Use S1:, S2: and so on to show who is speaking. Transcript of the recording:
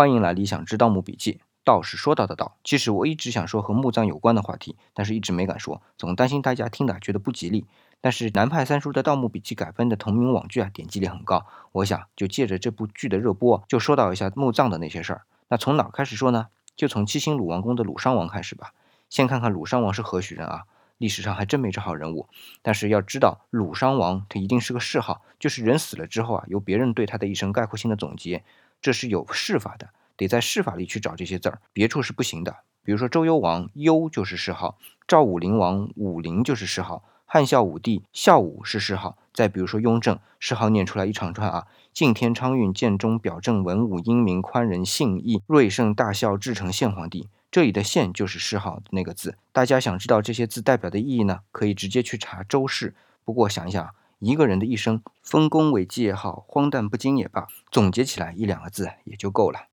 S1: 欢迎来理想之盗墓笔记。道是说到的道，其实我一直想说和墓葬有关的话题，但是一直没敢说，总担心大家听的觉得不吉利。但是南派三叔的《盗墓笔记》改编的同名网剧啊，点击率很高，我想就借着这部剧的热播，就说到一下墓葬的那些事儿。那从哪开始说呢？就从七星鲁王宫的鲁殇王开始吧。先看看鲁殇王是何许人啊？历史上还真没这号人物。但是要知道，鲁殇王他一定是个谥号，就是人死了之后啊，由别人对他的一生概括性的总结。这是有谥法的，得在谥法里去找这些字儿，别处是不行的。比如说周幽王幽就是谥号，赵武灵王武灵就是谥号，汉孝武帝孝武是谥号。再比如说雍正谥号念出来一长串啊，敬天昌运建中表正文武英明宽仁信义瑞圣大孝至诚献皇帝。这里的献就是谥号那个字。大家想知道这些字代表的意义呢？可以直接去查周氏。不过想一想。一个人的一生，丰功伟绩也好，荒诞不经也罢，总结起来一两个字也就够了。